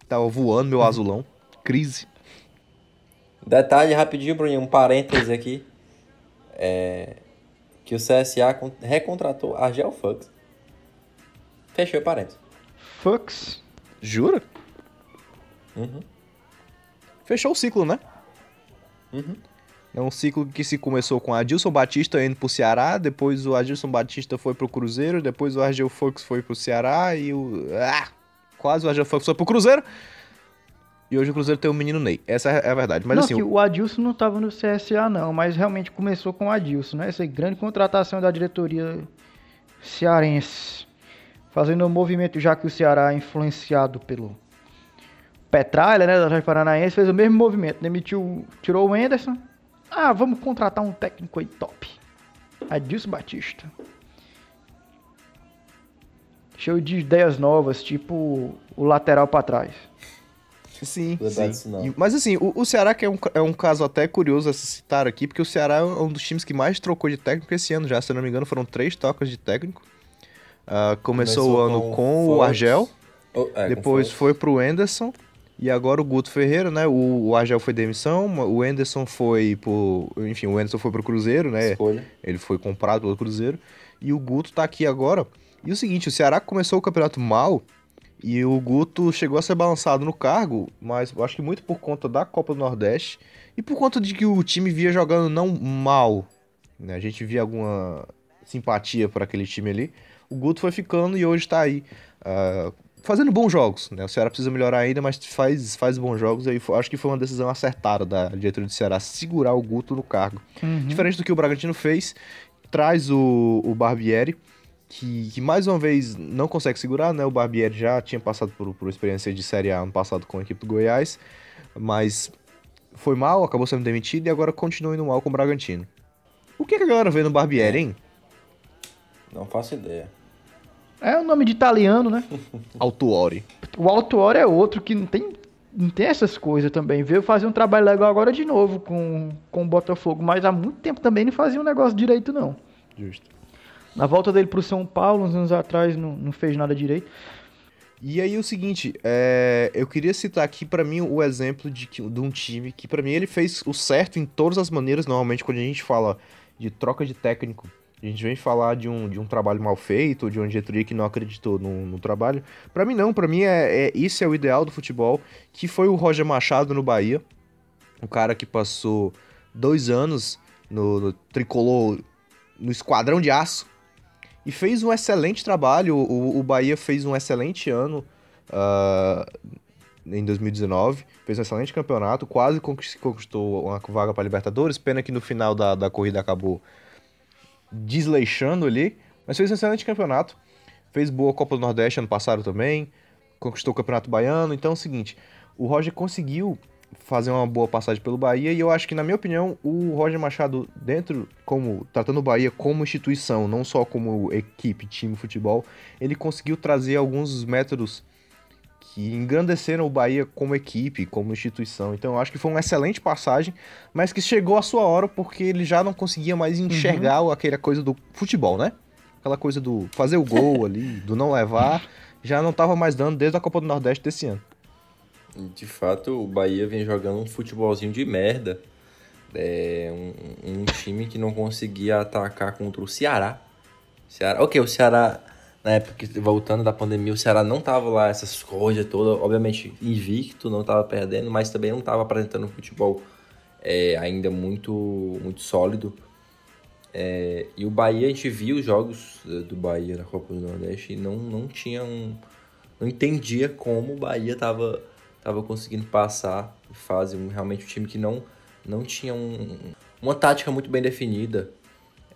Tava voando meu azulão. Crise. Detalhe rapidinho, Bruninho, um parêntese aqui. É, que o CSA con- recontratou a Gelfux. Fechou o parênteses. Fux. Jura? Uhum. Fechou o ciclo, né? Uhum. É um ciclo que se começou com Adilson Batista indo pro Ceará, depois o Adilson Batista foi pro Cruzeiro, depois o Argel Fox foi pro Ceará e o. Ah, quase o Argel Fox foi pro Cruzeiro. E hoje o Cruzeiro tem o menino Ney. Essa é a verdade. Mas não, assim, que o- o Adilson não estava no CSA, não, mas realmente começou com o Adilson, né? Essa grande contratação da diretoria cearense. Fazendo um movimento, já que o Ceará é influenciado pelo Petralha, né? Da Atlético Paranaense, fez o mesmo movimento. Demitiu, tirou o Enderson. Ah, vamos contratar um técnico aí top. Adilson Batista. Cheio de ideias novas, tipo o lateral pra trás. Sim, Verdade, sim. Mas assim, o, o Ceará que é um, é um caso até curioso a se citar aqui, porque o Ceará é um dos times que mais trocou de técnico esse ano já. Se eu não me engano, foram três trocas de técnico. Ah, começou, o ano com, o Fox. Argel. Oh, é, com Depois Fox. foi pro Enderson. E agora o Guto Ferreira, né? O, o Argel foi demissão, o Enderson foi pro. Enfim, o Enderson foi pro Cruzeiro, né? Escolha. Ele foi comprado pelo Cruzeiro. E o Guto tá aqui agora. E o seguinte, o Ceará começou o campeonato mal. E o Guto chegou a ser balançado no cargo, mas eu acho que muito por conta da Copa do Nordeste e por conta de que o time via jogando não mal. Né? A gente via alguma simpatia por aquele time ali. O Guto foi ficando e hoje tá aí. ah, fazendo bons jogos, né? O Ceará precisa melhorar ainda, mas faz, faz bons jogos. Aí acho que foi uma decisão acertada da diretoria do Ceará segurar o Guto no cargo. Diferente do que o Bragantino fez, traz o, o Barbieri, que, que mais uma vez não consegue segurar, né? O Barbieri já tinha passado por, por experiência de Série A ano passado com a equipe do Goiás, mas foi mal, acabou sendo demitido e agora continua indo mal com o Bragantino. O que, que a galera vê no Barbieri, hein? Não faço ideia. É o nome de italiano, né? Altuori. O Altuori é outro que não tem, não tem essas coisas também. Veio fazer um trabalho legal agora de novo com, com o Botafogo, mas há muito tempo também não fazia um negócio direito, não. Justo. Na volta dele pro São Paulo, uns anos atrás, não, não fez nada direito. E aí o seguinte, é, eu queria citar aqui pra mim o exemplo de, de um time que pra mim ele fez o certo em todas as maneiras. Normalmente quando a gente fala de troca de técnico, a gente vem falar de um, de um trabalho mal feito, de uma diretoria que não acreditou no, no trabalho. Pra mim não, pra mim é, é isso é o ideal do futebol, que foi o Roger Machado no Bahia, o cara que passou dois anos no, no tricolor, no esquadrão de aço, e fez um excelente trabalho. O, o Bahia fez um excelente ano ah, em 2019, fez um excelente campeonato, quase conquis- conquistou uma vaga para Libertadores. Pena que no final da, da corrida acabou desleixando ali, mas fez um excelente campeonato. Fez boa Copa do Nordeste ano passado também, conquistou o Campeonato Baiano. Então é o seguinte: o Roger conseguiu fazer uma boa passagem pelo Bahia e eu acho que, na minha opinião, o Roger Machado, dentro, como tratando o Bahia como instituição, não só como equipe, time, futebol, ele conseguiu trazer alguns métodos que engrandeceram o Bahia como equipe, como instituição. Então eu acho que foi uma excelente passagem, mas que chegou a sua hora porque ele já não conseguia mais enxergar aquela coisa do futebol, né? Aquela coisa do fazer o gol ali, do não levar, já não tava mais dando desde a Copa do Nordeste desse ano. De fato, o Bahia vem jogando um futebolzinho de merda. É um, um time que não conseguia atacar contra o Ceará. Ceará. Ok, o Ceará, na época, voltando da pandemia, o Ceará não tava lá, essas coisas todas, obviamente invicto, não tava perdendo, mas também não tava apresentando um futebol é ainda muito, muito sólido. É, e o Bahia, a gente viu os jogos eh, do Bahia na Copa do Nordeste e não, não tinha um. Não entendia como o Bahia estava tava conseguindo passar em fase. Um, realmente um time que não, não tinha um, uma tática muito bem definida.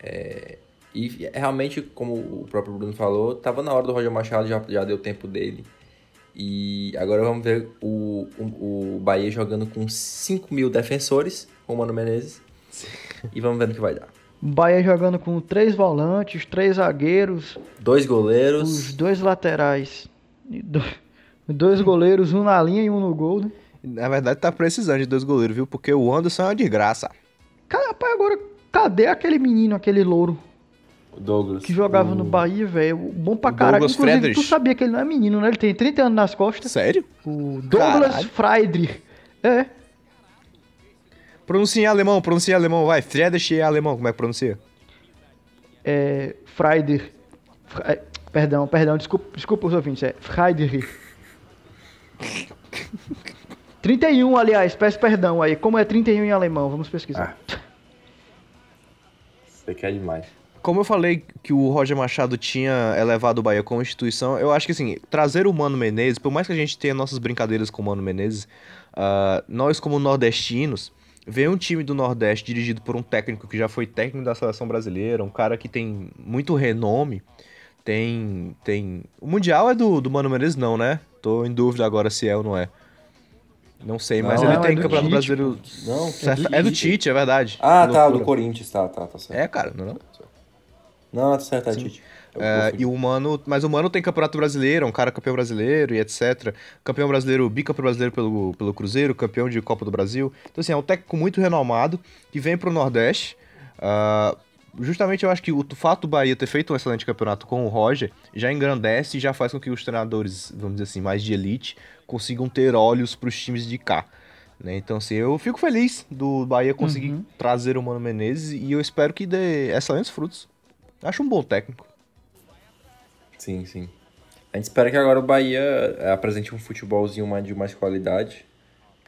É, e realmente, como o próprio Bruno falou, estava na hora do Roger Machado, já, já deu tempo dele. E agora vamos ver o, o, o Bahia jogando com 5 mil defensores, com o Mano Menezes. E vamos ver no que vai dar. Bahia jogando com três volantes, três zagueiros, Dois goleiros. os dois laterais, e do- dois goleiros, um na linha e um no gol, né? Na verdade, tá precisando de dois goleiros, viu? Porque o Anderson é uma desgraça. Cara, rapaz, agora, cadê aquele menino, aquele louro Douglas. que jogava o... no Bahia, velho? Bom pra caralho. Douglas Inclusive, Friedrich. tu sabia que ele não é menino, né? Ele tem 30 anos nas costas. Sério? O Douglas. Friedrich. É. Pronuncia em alemão, pronuncia em alemão, vai. Friedrich é alemão, como é que pronuncia? É. Friedrich. Fre- é, Perdão, perdão, desculpa, desculpa os ouvintes, é Friedrich. 31, aliás, peço perdão aí. Como é 31 em alemão? Vamos pesquisar. Você quer demais. Como eu falei que o Roger Machado tinha elevado o Bahia como instituição, eu acho que assim, trazer o Mano Menezes, por mais que a gente tenha nossas brincadeiras com o Mano Menezes, ah, nós como nordestinos, ver um time do Nordeste dirigido por um técnico que já foi técnico da seleção brasileira, um cara que tem muito renome, tem. tem... O Mundial é do, do Mano Menezes, não, né? Tô em dúvida agora se é ou não é. Não sei, mas Não, ele não, tem é campeonato Tite, brasileiro. Não, certo- é do Tite. É verdade. Ah, tá, do Corinthians, tá, tá, tá certo. É, cara, não é? não? Não, tá certo, é Tite. É, e o Mano, mas o Mano tem campeonato brasileiro, é um cara campeão brasileiro e etc. Campeão brasileiro, bicampeão brasileiro pelo, pelo Cruzeiro, campeão de Copa do Brasil. Então, assim, é um técnico muito renomado que vem pro Nordeste. Ah, justamente eu acho que o fato do Bahia ter feito um excelente campeonato com o Roger já engrandece e já faz com que os treinadores, vamos dizer assim, mais de elite, consigam ter olhos pros times de cá. né? Então, assim, eu fico feliz do Bahia conseguir Uhum. trazer o Mano Menezes e eu espero que dê excelentes frutos. Acho um bom técnico. Sim, sim. A gente espera que agora o Bahia eh, apresente um futebolzinho mais, de mais qualidade,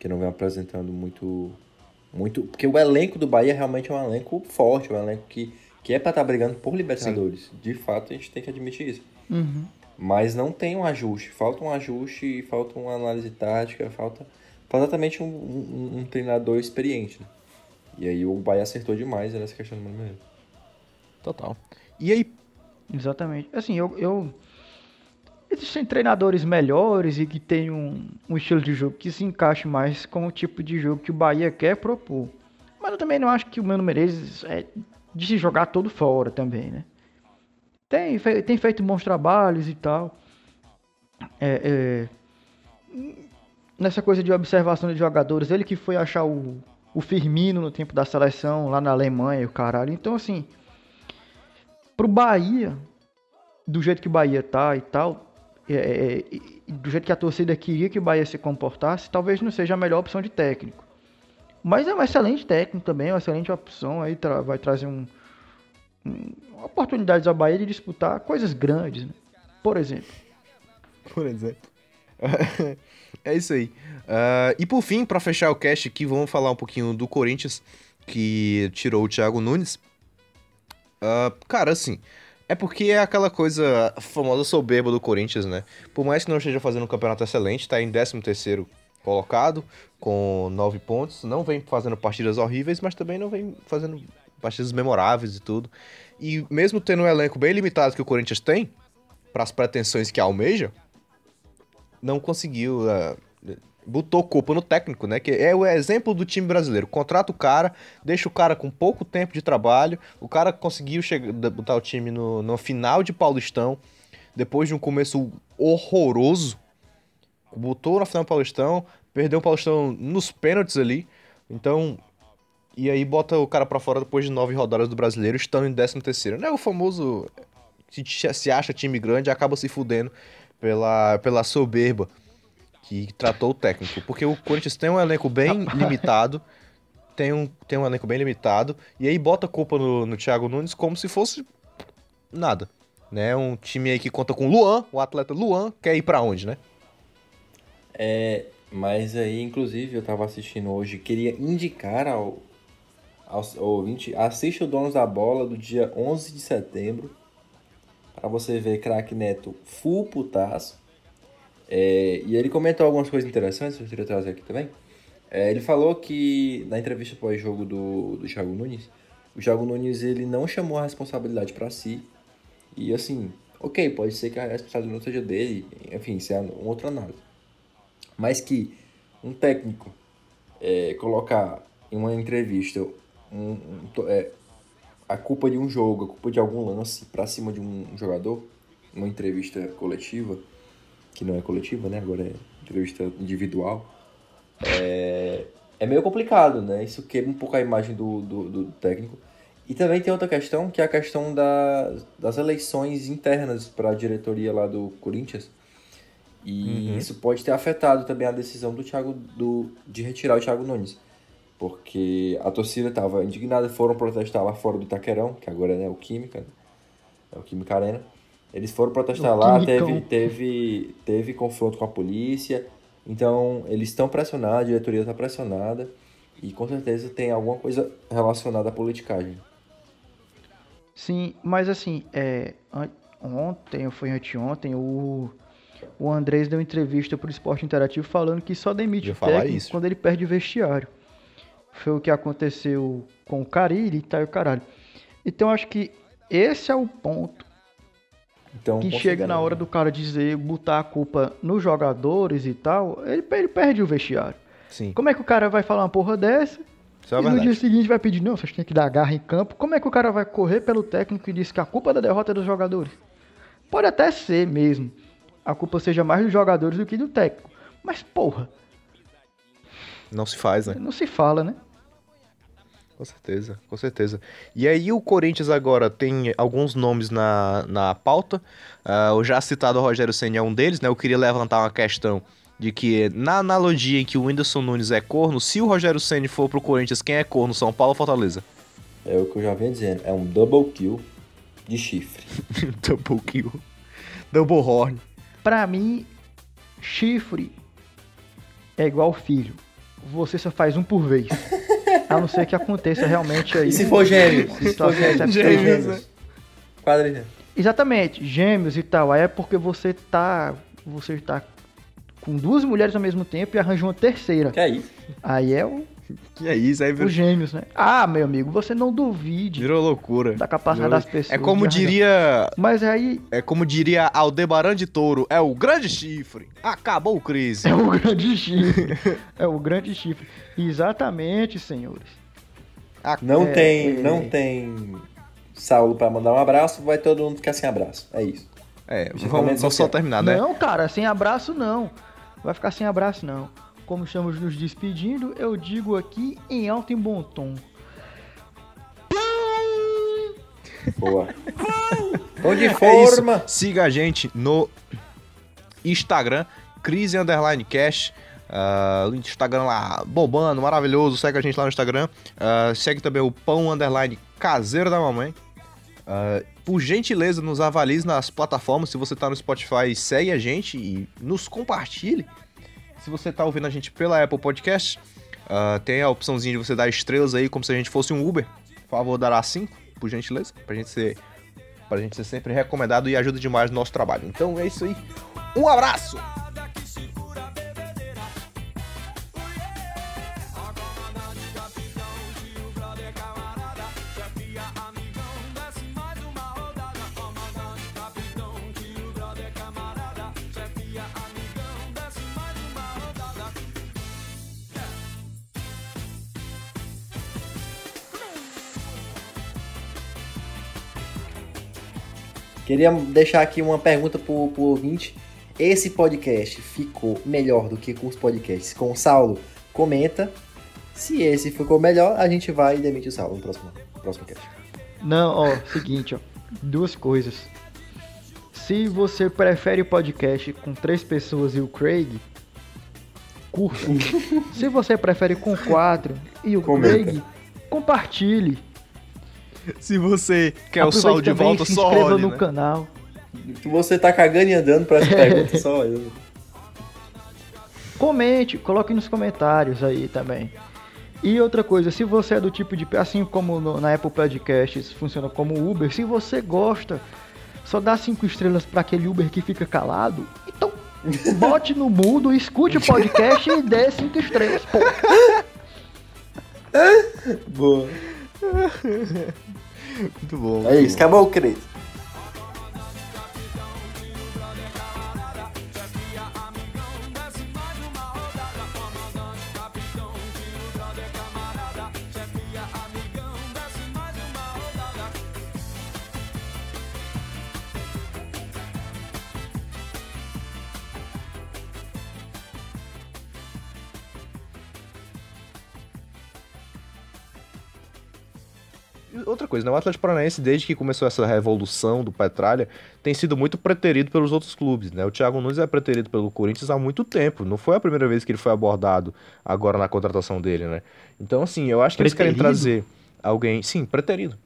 que não vem apresentando muito. muito Porque o elenco do Bahia realmente é um elenco forte, um elenco que, que é pra estar brigando por Libertadores. De fato, a gente tem que admitir isso. Uhum. Mas não tem um ajuste. Falta um ajuste, falta uma análise tática, falta, falta exatamente um, um, um treinador experiente. né? E aí o Bahia acertou demais nessa questão do Mano. Total. E aí, Exatamente. Assim, eu, eu- Existem treinadores melhores e que tem um, um estilo de jogo que se encaixe mais com o tipo de jogo que o Bahia quer propor. Mas eu também não acho que o Mano Menezes é de se jogar todo fora também, né? Tem, tem feito bons trabalhos e tal. É, é, nessa coisa de observação de jogadores, ele que foi achar o, o Firmino no tempo da seleção lá na Alemanha o caralho. Então, assim, pro Bahia, do jeito que o Bahia tá e tal, é, é, e do jeito que a torcida queria que o Bahia se comportasse, talvez não seja a melhor opção de técnico. Mas é um excelente técnico também, uma excelente opção, aí tra- vai trazer um, um- oportunidades ao Bahia de disputar coisas grandes, né? Por exemplo. por exemplo. é isso aí. Ah, e por fim, pra fechar o cast aqui, vamos falar um pouquinho do Corinthians, que tirou o Thiago Nunes. Ah, cara, assim, é porque é aquela coisa famosa soberba do Corinthians, né? Por mais que não esteja fazendo um campeonato excelente, tá em 13º colocado, com 9 pontos. Não vem fazendo partidas horríveis, mas também não vem fazendo partidas memoráveis e tudo. E mesmo tendo um elenco bem limitado que o Corinthians tem, para as pretensões que almeja, não conseguiu. ah, botou culpa no técnico, né? Que é o exemplo do time brasileiro. Contrata o cara, deixa o cara com pouco tempo de trabalho. O cara conseguiu chegar, botar o time no, no final de Paulistão, depois de um começo horroroso. Botou na final do Paulistão, perdeu o Paulistão nos pênaltis ali. Então. E aí bota o cara pra fora depois de nove rodadas do brasileiro, estando em 13 terceiro. Não é o famoso se, se acha time grande acaba se fudendo pela, pela soberba que tratou o técnico. Porque o Corinthians tem um elenco bem limitado, tem um, tem um elenco bem limitado, e aí bota a culpa no, no Thiago Nunes como se fosse nada. Né? Um time aí que conta com Luan, o atleta Luan, quer ir pra onde, né? Mas aí, inclusive, eu tava assistindo hoje, queria indicar ao, ao, ao ouvinte, assista o Donos da Bola do dia 11 de setembro, para você ver craque Neto full putaço. É, e ele comentou algumas coisas interessantes, eu queria trazer aqui também. É, ele falou que, na entrevista pós-jogo do, do Thiago Nunes, o Thiago Nunes ele não chamou a responsabilidade para si. E assim, ok, pode ser que a responsabilidade não seja dele, enfim, isso é um outro análise. Mas que um técnico é, colocar em uma entrevista um, um, é, a culpa de um jogo, a culpa de algum lance para cima de um jogador, uma entrevista coletiva, que não é coletiva, né? Agora é entrevista individual, é, é meio complicado, né? Isso quebra um pouco a imagem do, do, do técnico. E também tem outra questão, que é a questão da, das eleições internas para a diretoria lá do Corinthians. E uhum. isso pode ter afetado também a decisão do Thiago do, de retirar o Thiago Nunes. Porque a torcida estava indignada, foram protestar lá fora do Itaquerão, que agora é né, o Química, né? é o Química Arena. Eles foram protestar o lá, teve, teve, teve confronto com a polícia. Então, eles estão pressionados, a diretoria está pressionada. E com certeza tem alguma coisa relacionada à politicagem. Sim, mas assim, é, ontem, ou foi anteontem, o, o Andrés deu entrevista para o Esporte Interativo falando que só demite o técnico isso. quando ele perde o vestiário. Foi o que aconteceu com o Carilli e tal e o caralho. Então acho que esse é o ponto então, que chega na hora do cara dizer, botar a culpa nos jogadores e tal, ele, ele perde o vestiário. Sim. Como é que o cara vai falar uma porra dessa? Isso é e no dia seguinte vai pedir, não, vocês têm que dar garra em campo. Como é que o cara vai correr pelo técnico e diz que a culpa da derrota é dos jogadores? Pode até ser mesmo. A culpa seja mais dos jogadores do que do técnico. Mas, porra. Não se faz, né? Não se fala, né? Com certeza, com certeza. E aí o Corinthians agora tem alguns nomes na, na pauta. Uh, o já citado Rogério Senna é um deles, né? Eu queria levantar uma questão de que na analogia em que o Whindersson Nunes é corno, se o Rogério Senna for pro Corinthians, quem é corno? São Paulo ou Fortaleza? É o que eu já venho dizendo, é um double kill de chifre. double kill. Double horn. Pra mim, chifre é igual filho. Você só faz um por vez. A não ser que aconteça realmente aí. E se for gêmeos? Se for gêmeos, gêmeos. Né? Quadrilha. Exatamente, gêmeos e tal. Aí é porque você tá. Você tá com duas mulheres ao mesmo tempo e arranja uma terceira. Que é isso? Aí é o. Que é isso? Aí Os gêmeos, né? Ah, meu amigo, você não duvide. Virou loucura. Da capacidade Virou... das pessoas. É como diria. Mas aí. É como diria Aldebaran de Touro: é o grande chifre. Acabou o crise. É o grande chifre. é o grande chifre. Exatamente, senhores. Não é, tem. É... Não tem. Saulo para mandar um abraço, vai todo mundo ficar sem abraço. É isso. É, vamos, vamos só terminar, né? Não, cara, sem abraço não. Vai ficar sem abraço não. Como estamos nos despedindo, eu digo aqui em alto e bom tom. Boa. Pão de forma. É Siga a gente no Instagram, Crise Underline Cash. Uh, Instagram lá bombando, maravilhoso. Segue a gente lá no Instagram. Uh, segue também o Pão Underline Caseiro da Mamãe. Uh, por gentileza, nos avalie nas plataformas. Se você está no Spotify, segue a gente e nos compartilhe. Se você está ouvindo a gente pela Apple Podcast, uh, tem a opçãozinha de você dar estrelas aí, como se a gente fosse um Uber. Por favor, dará 5, por gentileza, pra gente ser pra gente ser sempre recomendado e ajuda demais no nosso trabalho. Então é isso aí. Um abraço! Queria deixar aqui uma pergunta pro, pro ouvinte. Esse podcast ficou melhor do que com os podcasts com o Saulo? Comenta. Se esse ficou melhor, a gente vai demitir o Saulo no próximo, no próximo cast. Não, ó, seguinte, ó. Duas coisas. Se você prefere o podcast com três pessoas e o Craig, curta. Se você prefere com quatro e o Comenta. Craig, compartilhe. Se você quer Aproveite o sol de volta, só olhe, inscreva no né? canal. Se você tá cagando e andando pra essa pergunta, só olha. comente, coloque nos comentários aí também. E outra coisa, se você é do tipo de. Assim como no, na Apple Podcasts funciona como Uber, se você gosta, só dá cinco estrelas para aquele Uber que fica calado, então bote no mudo, escute o podcast e dê cinco estrelas, pô. Boa. Muito bom. É isso, acabou o Cris. Né? O Atlético Paranaense, desde que começou essa revolução do Petralha, tem sido muito preterido pelos outros clubes, né? O Thiago Nunes é preterido pelo Corinthians há muito tempo. Não foi a primeira vez que ele foi abordado agora na contratação dele, né? Então, assim, eu acho que eles querem Preterido? trazer alguém. Sim, preterido.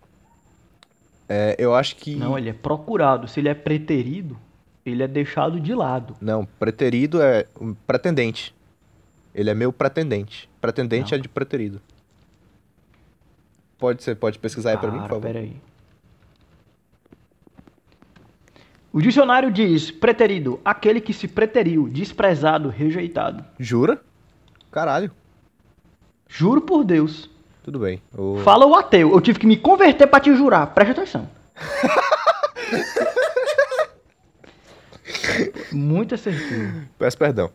É, eu acho que. Não, ele é procurado. Se ele é preterido, ele é deixado de lado. Não, preterido é um pretendente. Ele é meu pretendente. Pretendente Não. é de preterido. Pode ser, pode pesquisar aí pra mim, por favor. peraí. O dicionário diz: preterido, aquele que se preteriu, desprezado, rejeitado. Jura? Caralho. Juro por Deus. Tudo bem. O- Fala o ateu. Eu tive que me converter pra te jurar. Presta atenção. Muito assertivo. Peço perdão.